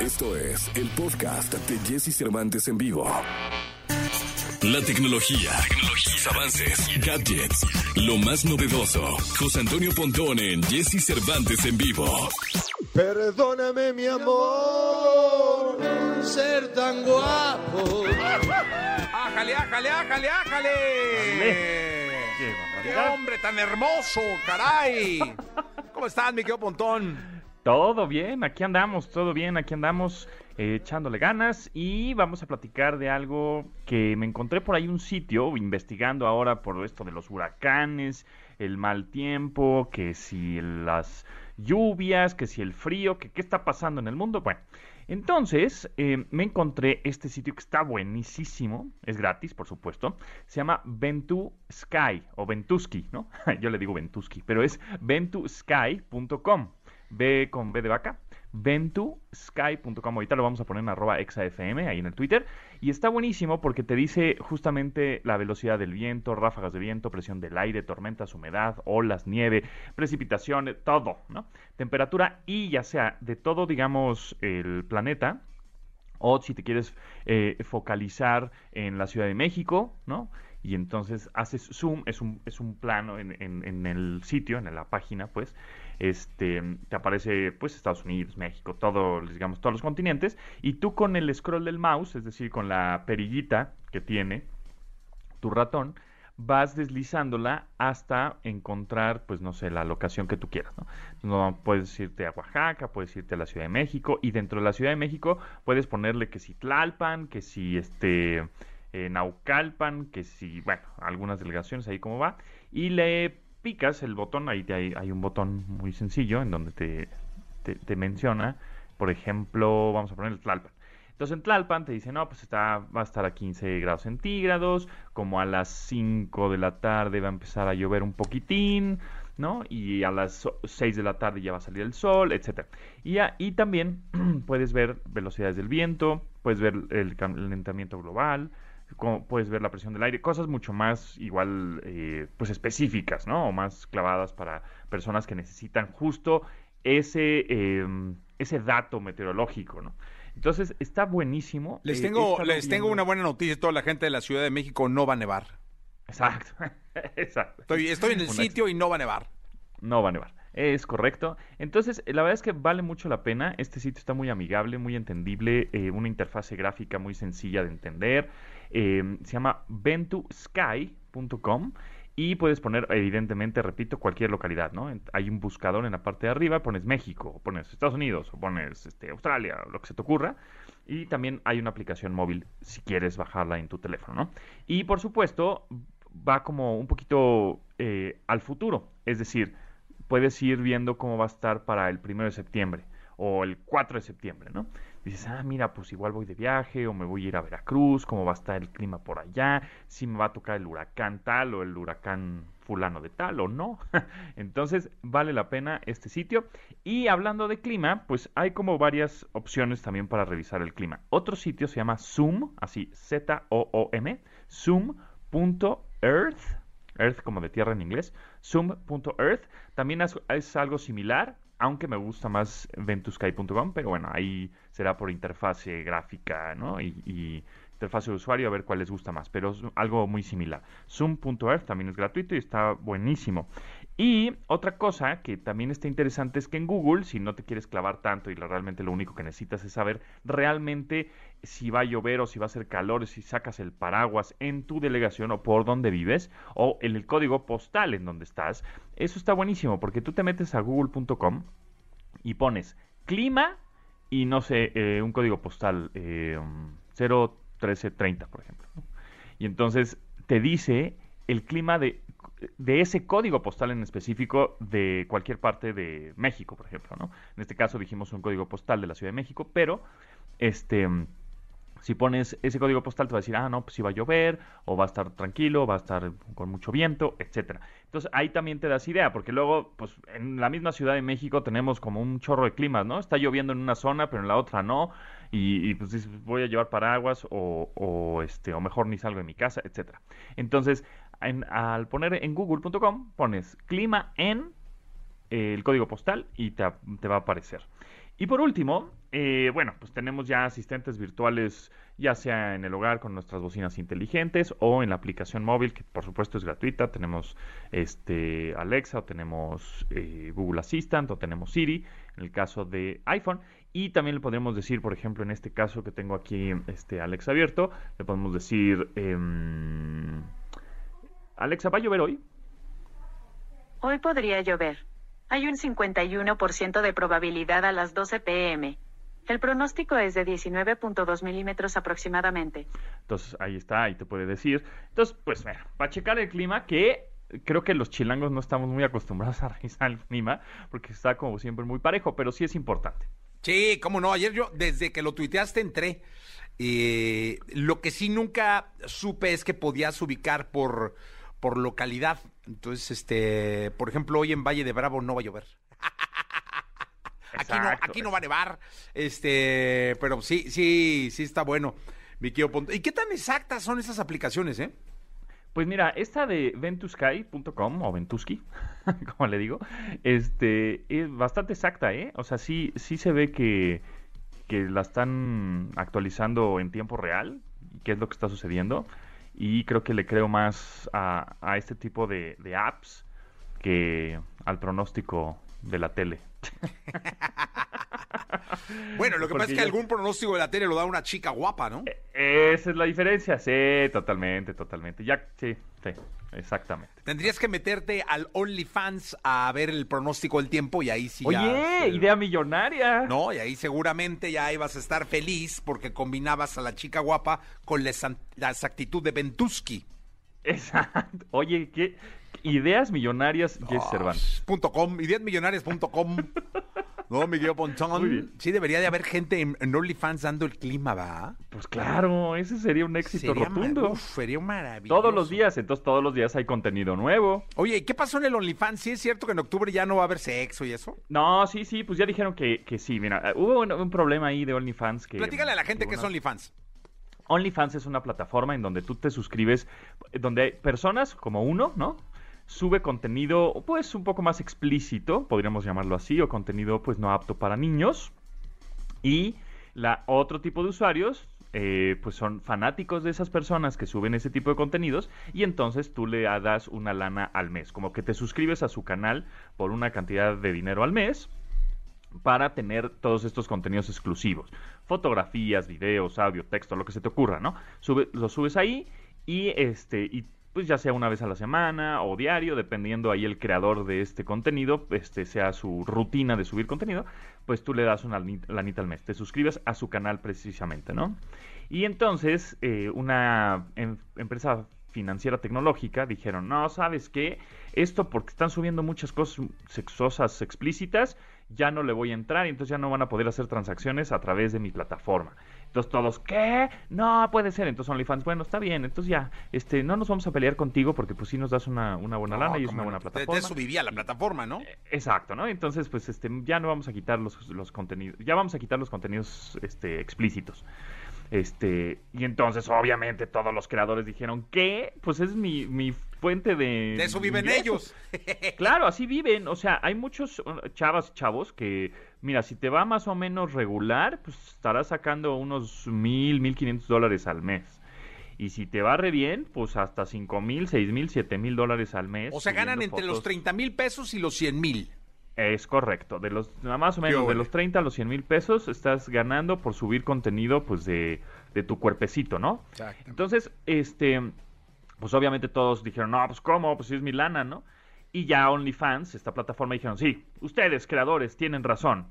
Esto es el podcast de Jesse Cervantes en vivo. La tecnología, tecnologías, avances, gadgets, lo más novedoso. José Antonio Pontón en Jesse Cervantes en vivo. Perdóname, mi amor, ser tan guapo. ¡Ájale, ájale, ájale, ájale! Qué ¡Qué barbaridad. hombre tan hermoso, caray! ¿Cómo estás, mi querido Pontón? Todo bien, aquí andamos, todo bien, aquí andamos eh, echándole ganas y vamos a platicar de algo que me encontré por ahí un sitio investigando ahora por esto de los huracanes, el mal tiempo, que si las lluvias, que si el frío, que qué está pasando en el mundo. Bueno, entonces eh, me encontré este sitio que está buenísimo, es gratis, por supuesto, se llama Ventu Sky o Ventuski, ¿no? Yo le digo Ventuski, pero es ventusky.com. B con B de vaca, ventusky.com. Ahorita lo vamos a poner en arroba exafm ahí en el Twitter. Y está buenísimo porque te dice justamente la velocidad del viento, ráfagas de viento, presión del aire, tormentas, humedad, olas, nieve, precipitaciones, todo, ¿no? Temperatura y ya sea de todo, digamos, el planeta, o si te quieres eh, focalizar en la Ciudad de México, ¿no? Y entonces haces zoom, es un, es un plano en, en- en el sitio, en la página, pues, este, te aparece, pues, Estados Unidos, México, todo, digamos, todos los continentes, y tú con el scroll del mouse, es decir, con la perillita que tiene tu ratón, vas deslizándola hasta encontrar, pues no sé, la locación que tú quieras, ¿no? No, puedes irte a Oaxaca, puedes irte a la Ciudad de México, y dentro de la Ciudad de México puedes ponerle que si Tlalpan, que si este eh, Naucalpan, que si, bueno, algunas delegaciones ahí como va, y le picas el botón, ahí te- hay, un botón muy sencillo en donde te, te, menciona, por ejemplo, vamos a poner el Tlalpan. Entonces en Tlalpan te dice, no, pues está, va a estar a 15 grados centígrados, como a las 5 de la tarde va a empezar a llover un poquitín, ¿no? Y a las 6 de la tarde ya va a salir el sol, etcétera. Y, y también puedes ver velocidades del viento, puedes ver el calentamiento global, como puedes ver la presión del aire, cosas mucho más igual, eh, pues específicas, ¿no? O más clavadas para personas que necesitan justo ese, eh, ese dato meteorológico, ¿no? Entonces está buenísimo. Les eh, tengo, les tengo una buena noticia. Toda la gente de la Ciudad de México no va a nevar. Exacto, exacto. Estoy, estoy en el Una- sitio y no va a nevar. No va a nevar. Es correcto. Entonces, eh, la verdad es que vale mucho la pena. Este sitio está muy amigable, muy entendible, eh, una interfase gráfica muy sencilla de entender. Eh, se llama ventusky.com y puedes poner, evidentemente, repito, cualquier localidad, ¿no? Hay un buscador en la parte de arriba, pones México, o pones Estados Unidos, o pones este, Australia, lo que se te ocurra. Y también hay una aplicación móvil si quieres bajarla en tu teléfono, ¿no? Y por supuesto, va como un poquito eh, al futuro. Es decir, puedes ir viendo cómo va a estar para el primero de septiembre o el 4 de septiembre, ¿no? Dices, ah, mira, pues igual voy de viaje o me voy a ir a Veracruz, cómo va a estar el clima por allá, si me va a tocar el huracán tal o el huracán fulano de tal o no. Entonces, vale la pena este sitio. Y hablando de clima, pues hay como varias opciones también para revisar el clima. Otro sitio se llama Zoom, así Z-O-O-M, zoom.earth, Earth como de tierra en inglés, zoom.earth. También es, algo similar, aunque me gusta más ventusky.com, pero bueno, ahí será por interfase gráfica, ¿no? Y, y interfase de usuario a ver cuál les gusta más, pero es algo muy similar. Zoom.earth también es gratuito y está buenísimo. Y otra cosa que también está interesante es que en Google, si no te quieres clavar tanto y realmente lo único que necesitas es saber realmente si va a llover o si va a hacer calor, si sacas el paraguas en tu delegación o por donde vives o en el código postal en donde estás, eso está buenísimo porque tú te metes a google.com y pones clima y no sé, eh, un código postal eh, um, 01330, por ejemplo. Y entonces te dice el clima de, de ese código postal en específico de cualquier parte de México, por ejemplo, ¿no? En este caso dijimos un código postal de la Ciudad de México, pero este si pones ese código postal te va a decir, ah, no, pues si va a llover, o va a estar tranquilo, va a estar con mucho viento, etcétera. Entonces ahí también te das idea, porque luego, pues en la misma Ciudad de México tenemos como un chorro de climas, ¿no? Está lloviendo en una zona, pero en la otra no, y, y, pues dices, voy a llevar paraguas, o, o, este, o mejor ni salgo de mi casa, etcétera. Entonces, al poner en google.com, pones clima en eh, el código postal y te, te va a aparecer. Y por último, eh, bueno, pues tenemos ya asistentes virtuales, ya sea en el hogar con nuestras bocinas inteligentes o en la aplicación móvil, que por supuesto es gratuita. Tenemos este Alexa, o tenemos eh, Google Assistant, o tenemos Siri, en el caso de iPhone. Y también le podríamos decir, por ejemplo, en este caso que tengo aquí este Alexa abierto, le podemos decir, em, Alexa, ¿va a llover hoy? Hoy podría llover. Hay un 51% de probabilidad a las 12 pm. El pronóstico es de 19.2 milímetros aproximadamente. Entonces ahí está, ahí te puede decir. Entonces, pues mira, para checar el clima, que creo que los chilangos no estamos muy acostumbrados a revisar el clima, porque está como siempre muy parejo, pero sí es importante. Sí, cómo no. Ayer yo, desde que lo tuiteaste, entré. Eh, lo que sí nunca supe es que podías ubicar por, por localidad. Entonces, este, por ejemplo, hoy en Valle de Bravo no va a llover. aquí no, aquí no va a nevar. Este, pero sí, sí, sí está bueno. Mi. ¿Y qué tan exactas son esas aplicaciones, eh? Pues mira, esta de ventusky.com o Ventusky, como le digo, este es bastante exacta, ¿eh? O sea, sí, sí se ve que, que la están actualizando en tiempo real, qué es lo que está sucediendo, y creo que le creo más a, a este tipo de, de apps que al pronóstico de la tele. Bueno, lo que pasa es que algún pronóstico de la tele lo da una chica guapa, ¿no? Esa es la diferencia, sí, totalmente, totalmente. Ya, sí, sí, exactamente. Tendrías que meterte al OnlyFans a ver el pronóstico del tiempo y ahí sí Oye, ya... idea millonaria. No, y ahí seguramente ya ibas a estar feliz porque combinabas a la chica guapa con la exactitud de Ventusky. Exacto. Oye, ¿qué ideas millonarias, Jess Cervantes? Punto .com, ideasmillonarias.com. No, Miguel Pontón. Sí, debería de haber gente en, en OnlyFans dando el clima, ¿va? Pues claro, ese sería un éxito Sería rotundo. uf, sería maravilloso. Todos los días, entonces todos los días hay contenido nuevo. Oye, ¿y qué pasó en el OnlyFans? ¿Sí es cierto que en octubre ya no va a haber sexo y eso? No, sí, sí, pues ya dijeron que, que sí. Mira, eh, hubo un, un problema ahí de OnlyFans que... Platícale a la gente que es una- OnlyFans. OnlyFans es una plataforma en donde tú te suscribes, donde hay personas como uno, ¿no? Sube contenido, pues, un poco más explícito, podríamos llamarlo así, o contenido, pues, no apto para niños. Y la otro tipo de usuarios, eh, pues, son fanáticos de esas personas que suben ese tipo de contenidos y entonces tú le das una lana al mes, como que te suscribes a su canal por una cantidad de dinero al mes para tener todos estos contenidos exclusivos. Fotografías, videos, audio, texto, lo que se te ocurra, ¿no? Sube, lo subes ahí y este pues ya sea una vez a la semana o diario, dependiendo ahí el creador de este contenido, este sea su rutina de subir contenido, pues tú le das una lani- lanita al mes, te suscribes a su canal precisamente, ¿no? Y entonces eh, una em- empresa financiera tecnológica dijeron, no, ¿sabes qué? Esto porque están subiendo muchas cosas sexosas explícitas, ya no le voy a entrar y entonces ya no van a poder hacer transacciones a través de mi plataforma. Entonces todos, ¿qué? No puede ser. Entonces OnlyFans, bueno, está bien, entonces ya, este, no nos vamos a pelear contigo porque pues sí nos das una, una buena lana y es una no. buena De- De plataforma. eso vivía la plataforma, ¿no? Exacto, ¿no? Entonces, pues, este, ya no vamos a quitar los, los contenidos, ya vamos a quitar los contenidos, este, explícitos. Este, y entonces, obviamente, todos los creadores dijeron, ¿qué? Pues es mi, mi fuente de... De eso viven ingresos". ellos. Claro, así viven. O sea, hay muchos uh, chavas y chavos que, mira, si te va más o menos regular, pues estarás sacando unos mil, mil quinientos dólares al mes. Y si te va re bien, pues hasta cinco mil, seis mil, siete mil dólares al mes. O sea, ganan entre los fotos. 30 mil pesos y los 100 mil. Es correcto. De los, más o menos, de los 30 a los 100 mil pesos estás ganando por subir contenido, pues, de, de tu cuerpecito, ¿no? Exacto. Entonces, este, pues obviamente todos dijeron, no, pues cómo, pues sí es mi lana, ¿no? Y ya OnlyFans, esta plataforma, dijeron, sí, ustedes, creadores, tienen razón.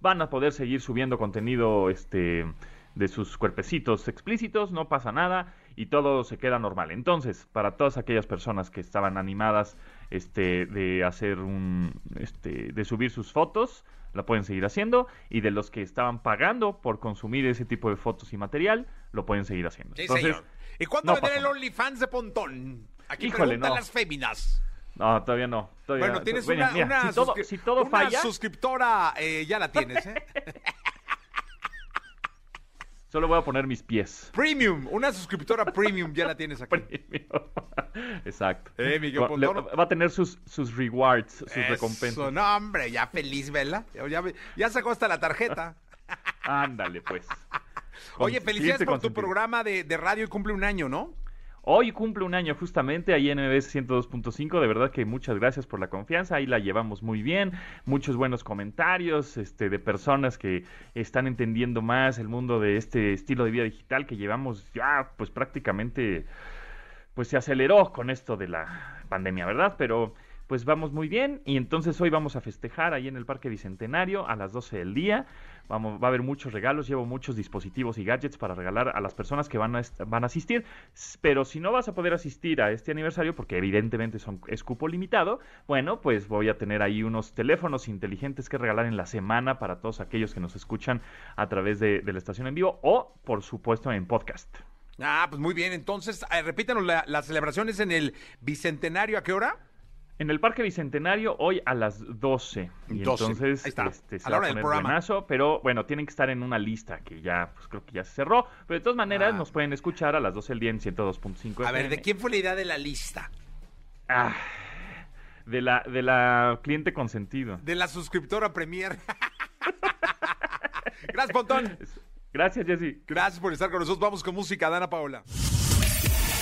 Van a poder seguir subiendo contenido, este, de sus cuerpecitos explícitos, no pasa nada y todo se queda normal. Entonces, para todas aquellas personas que estaban animadas, este, de hacer un, este, de subir sus fotos, la pueden seguir haciendo y de los que estaban pagando por consumir ese tipo de fotos y material, lo pueden seguir haciendo. Sí, Entonces, señor. ¿Y cuándo no vendrá el. OnlyFans de Pontón? Aquí Híjole, preguntan no. las féminas. No, todavía no. todavía- Bueno, tienes una, mira, una si todo, si todo una falla, suscriptora, eh, ya la tienes, ¿eh? solo voy a poner mis pies. premium, una suscriptora premium ya la tienes aquí. Exacto. Eh, Miguel Va- le- va a tener sus, sus rewards, sus Eso, recompensas. No, hombre, ya feliz, ¿vela? Ya, ya- ya sacó hasta la tarjeta. Ándale, pues. Oye, felicidades por tu programa de, de radio y cumple un año, ¿no? Hoy cumple un año justamente ahí en MBS 102.5. De verdad que muchas gracias por la confianza. Ahí la llevamos muy bien. Muchos buenos comentarios este, de personas que están entendiendo más el mundo de este estilo de vida digital que llevamos ya pues prácticamente pues se aceleró con esto de la pandemia, ¿verdad? Pero pues vamos muy bien y entonces hoy vamos a festejar ahí en el Parque Bicentenario a las 12 del día. Vamos, va a haber muchos regalos, llevo muchos dispositivos y gadgets para regalar a las personas que van a, van a asistir. Pero si no vas a poder asistir a este aniversario, porque evidentemente son, es cupo limitado, bueno, pues voy a tener ahí unos teléfonos inteligentes que regalar en la semana para todos aquellos que nos escuchan a través de, la estación en vivo o, por supuesto, en podcast. Ah, pues muy bien. Entonces, eh, repítanos, la, las celebraciones en el Bicentenario, ¿a qué hora? En el Parque Bicentenario hoy a las 12. Y 12, entonces ahí está, este, se a la va hora del programa. buenazo, pero bueno, tienen que estar en una lista que ya, pues creo que ya se cerró. Pero de todas maneras Ah. nos pueden escuchar a las 12 del día en 102.5 A ver, ¿de quién fue la idea de la lista? Ah, de la, de la cliente consentido. De la suscriptora Premier. Gracias, Pontón. Gracias, Jessy. Gracias por estar con nosotros. Vamos con música, Dana Paola.